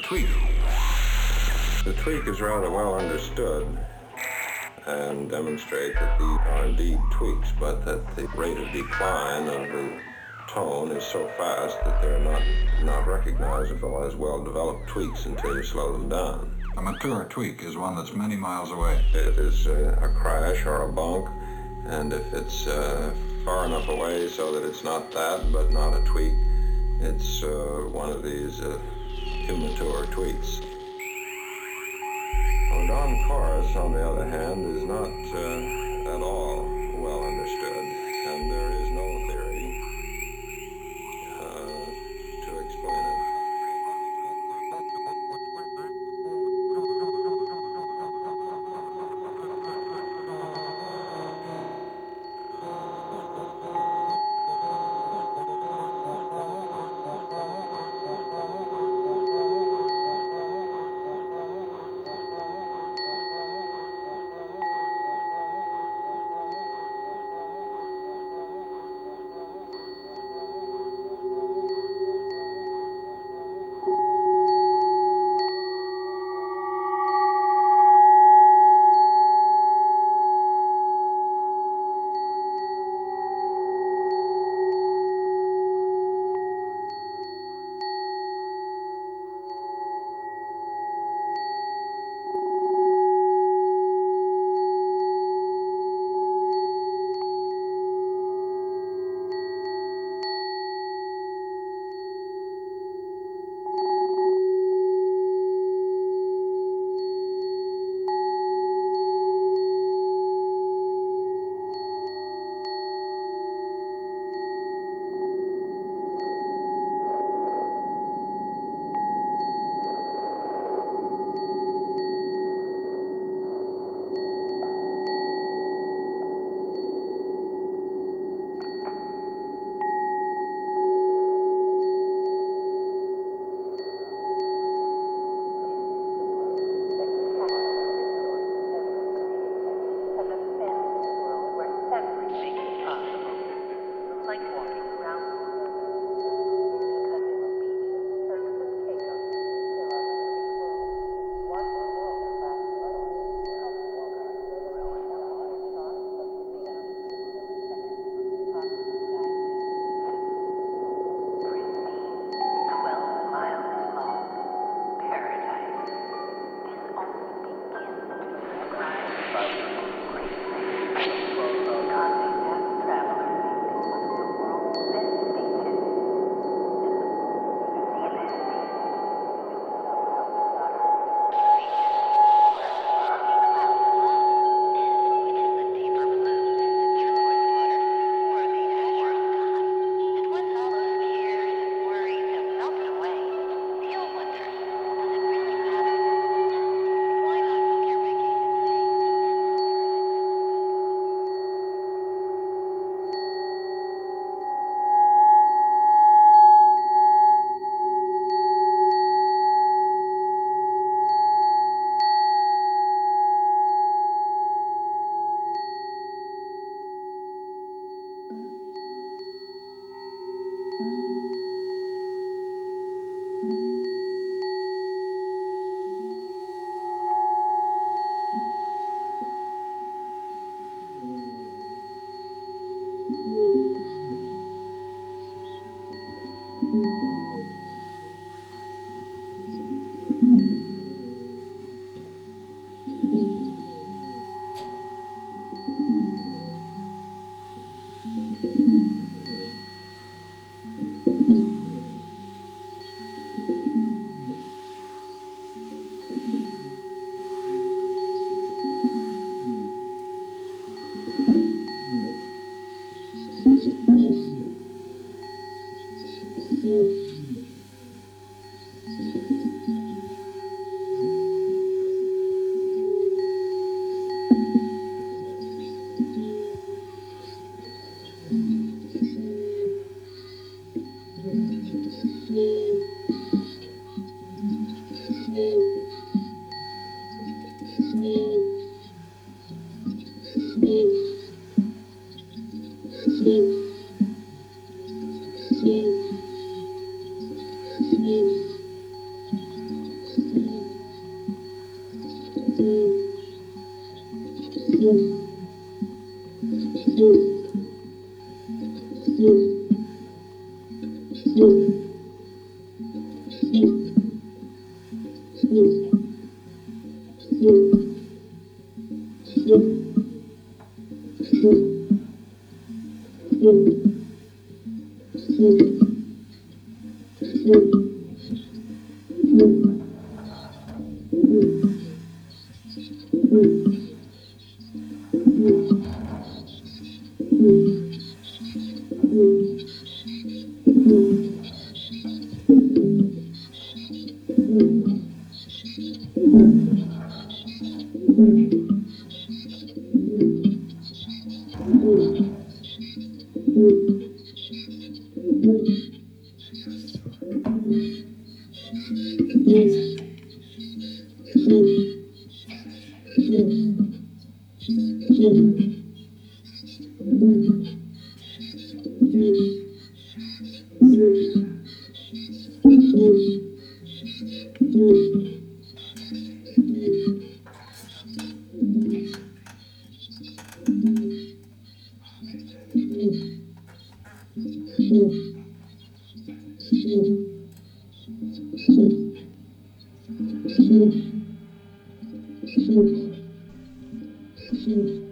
tweek The tweek is rather well understood and demonstrate that these are indeed tweeks, but that the rate of decline of the tone is so fast that they're not, not recognizable as well-developed tweeks until you slow them down. A mature tweek is one that's many miles away. It is uh, a crash or a bunk, and if it's uh, far enough away so that it's not that, but not a tweek, it's uh, one of these uh, immature tweeks. Dawn chorus, on the other hand, is not uh, Thank you.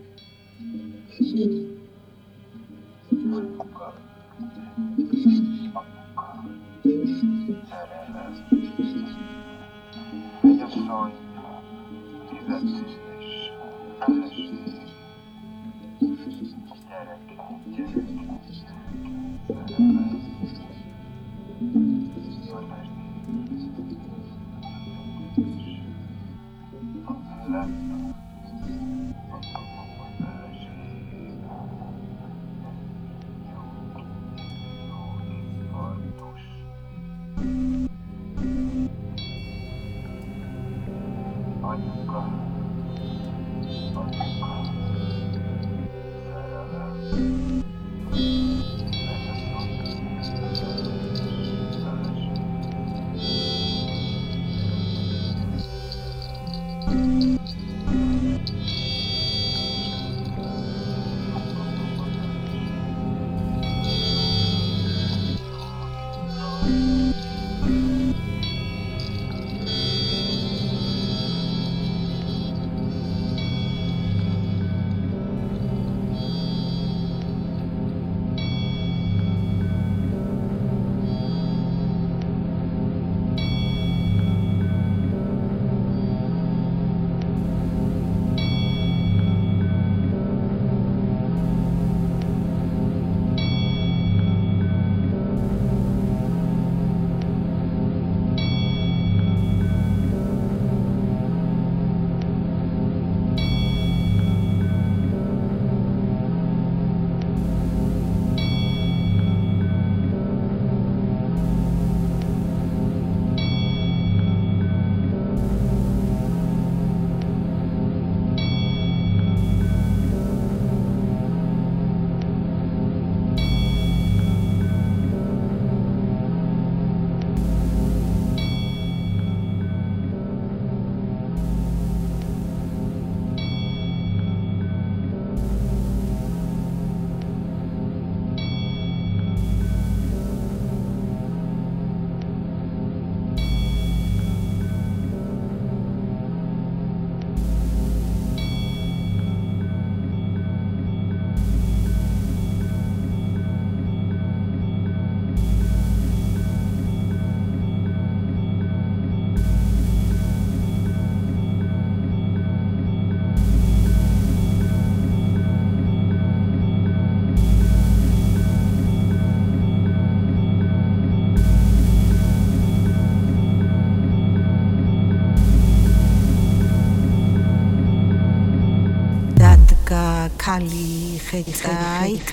ხალი ხეთა აიქ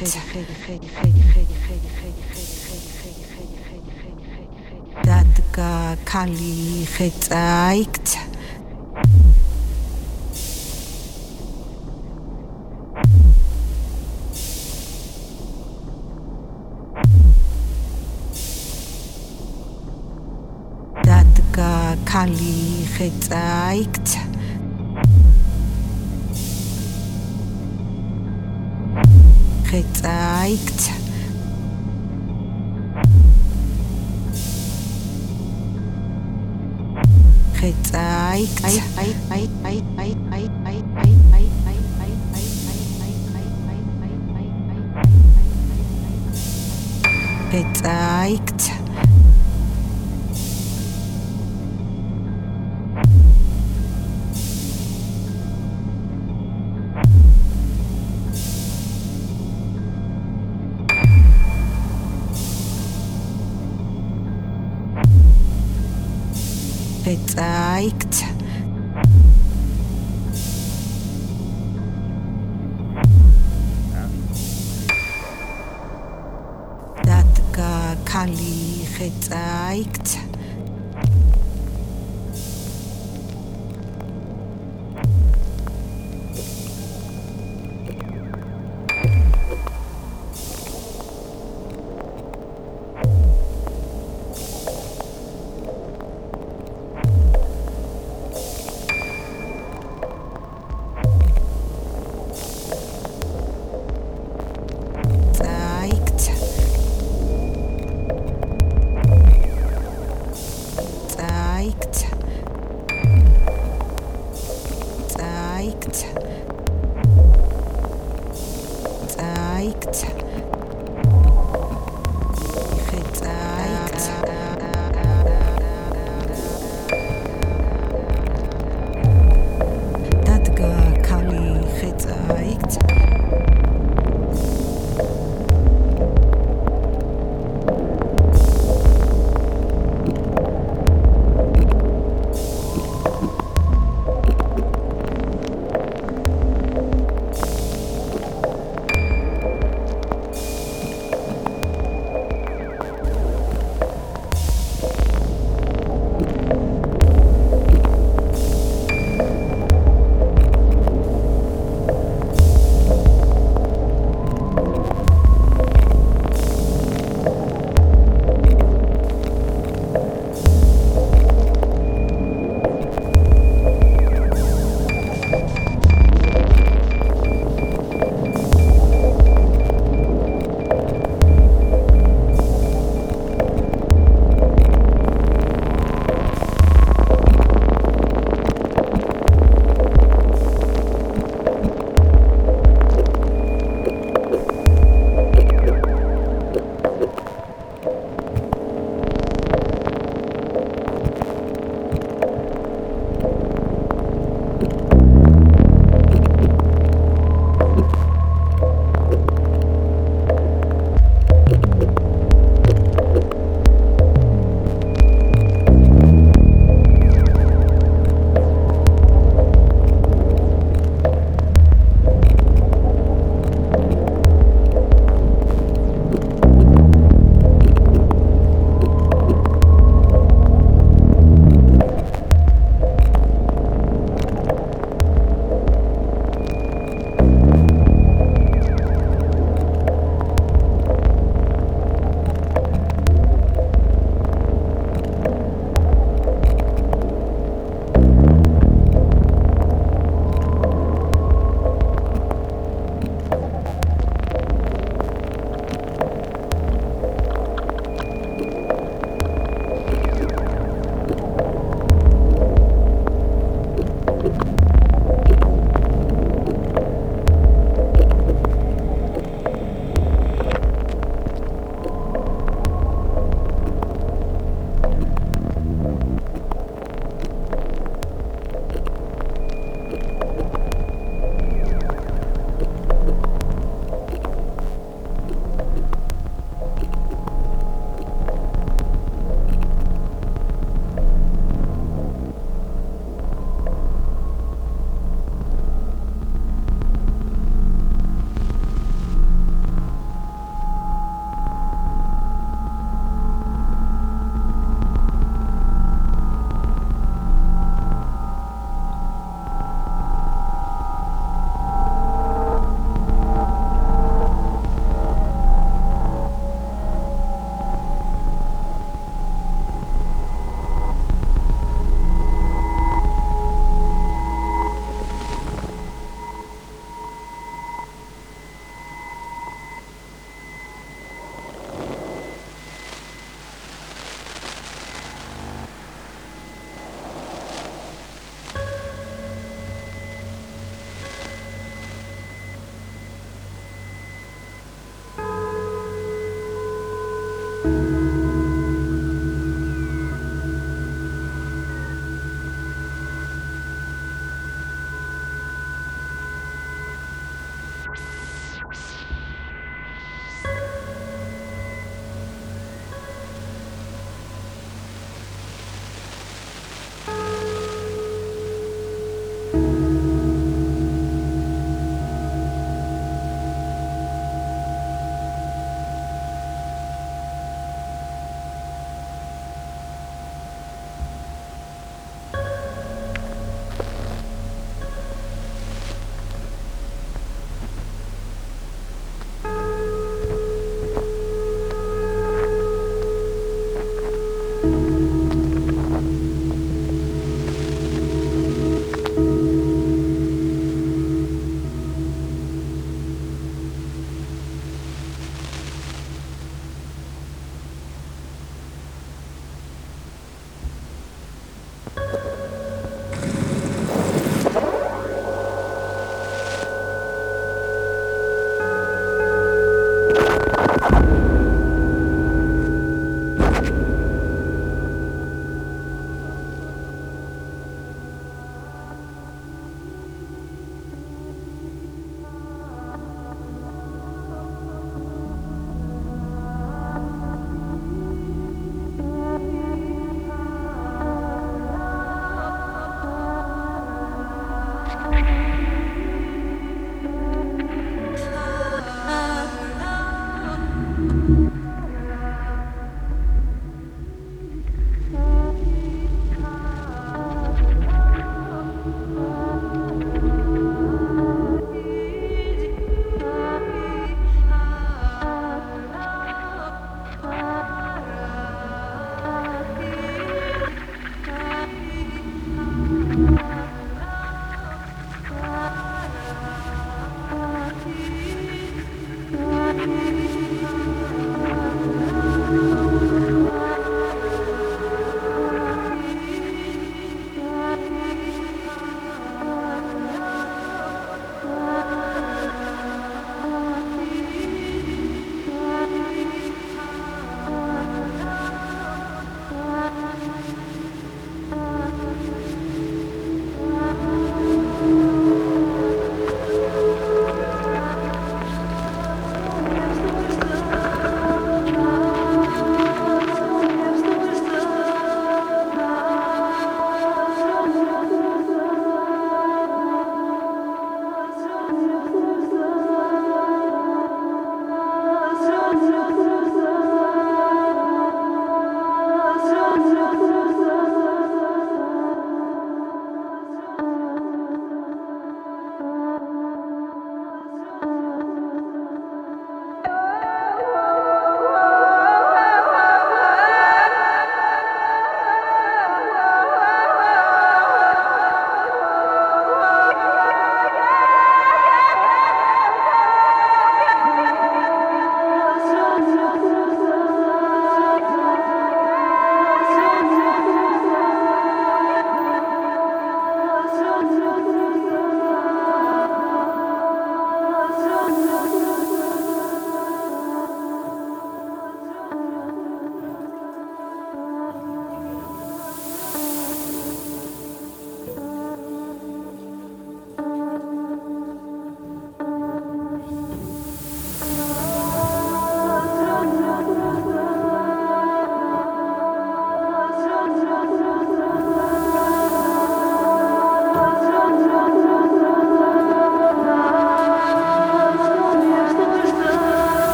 დადგა ხალი ხეთა აიქ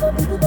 Die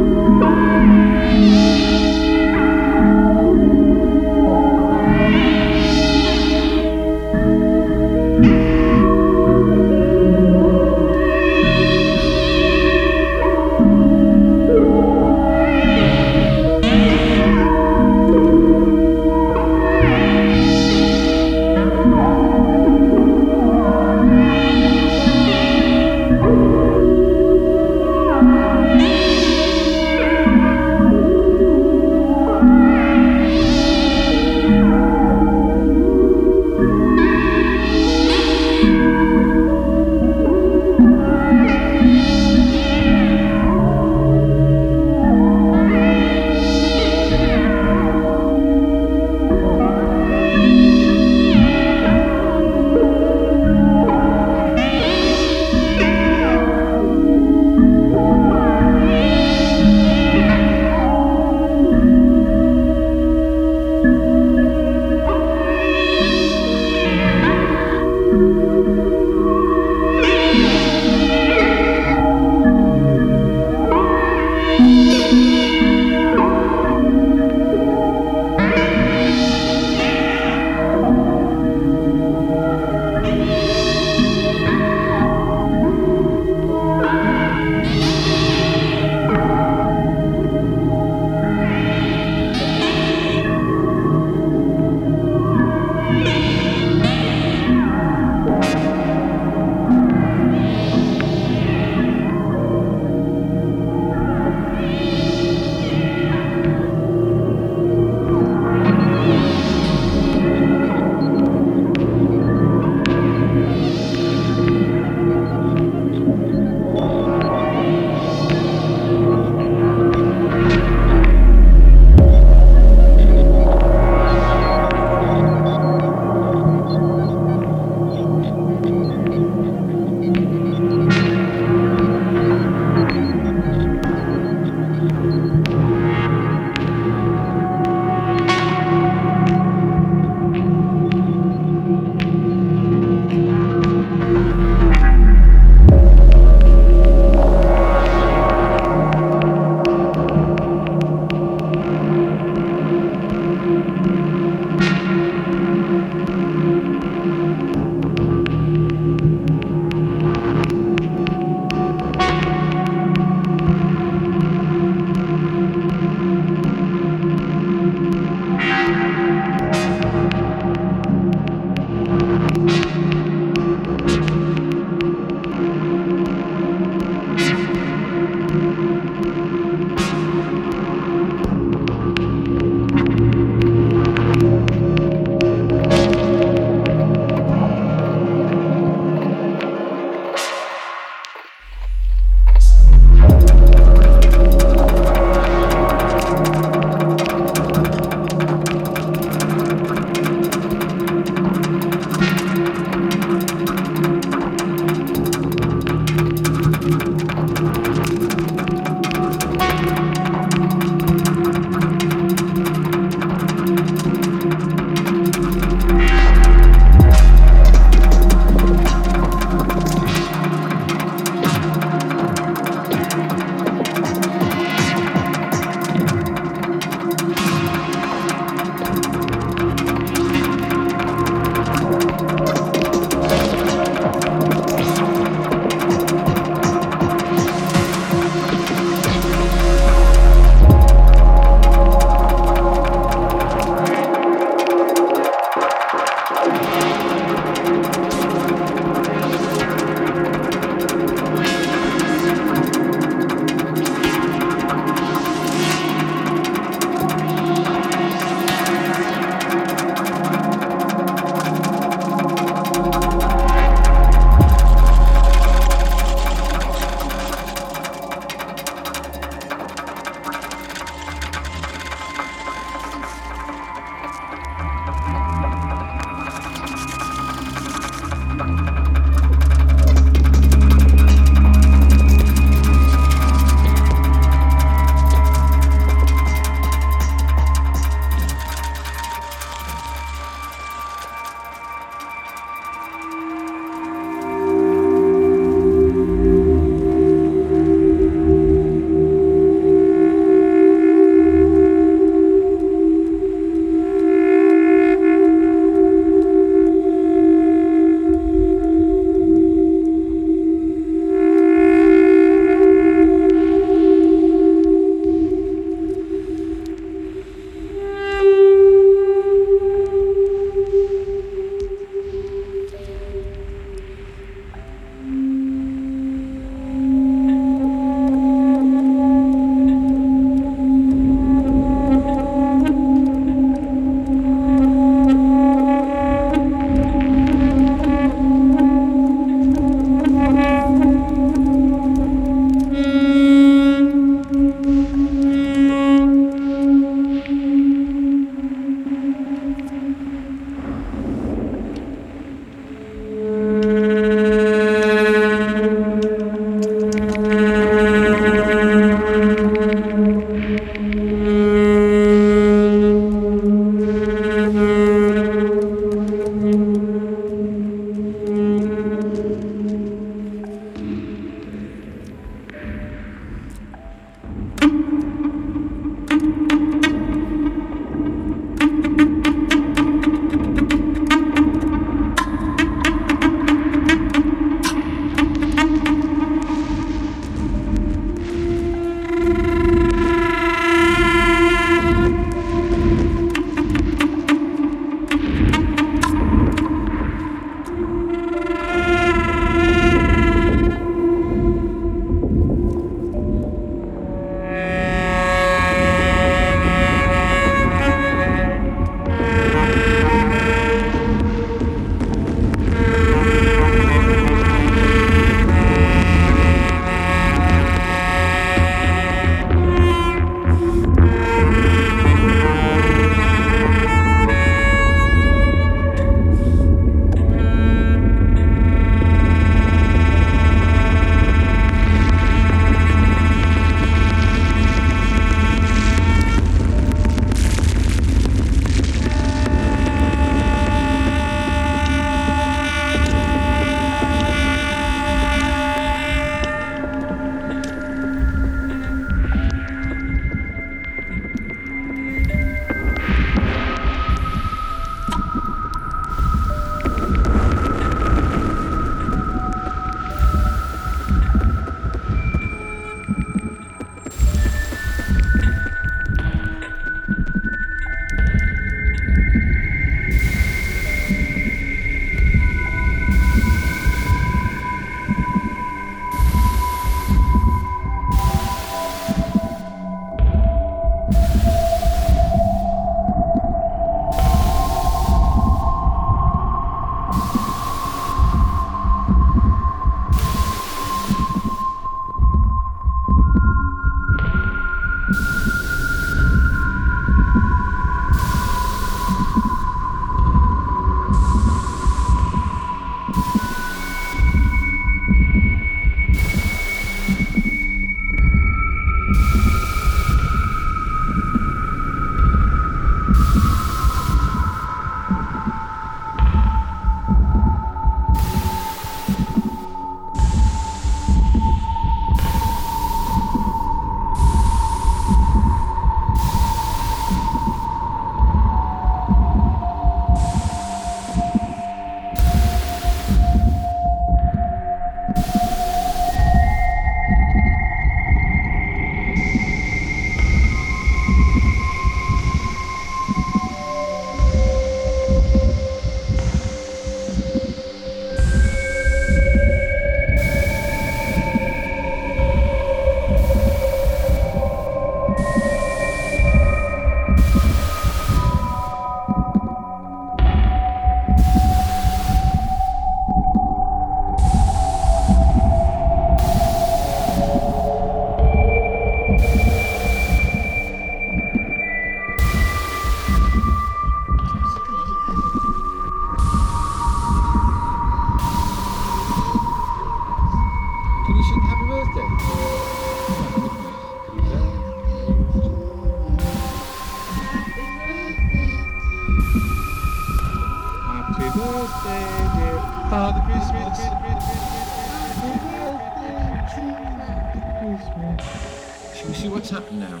see what's happened now?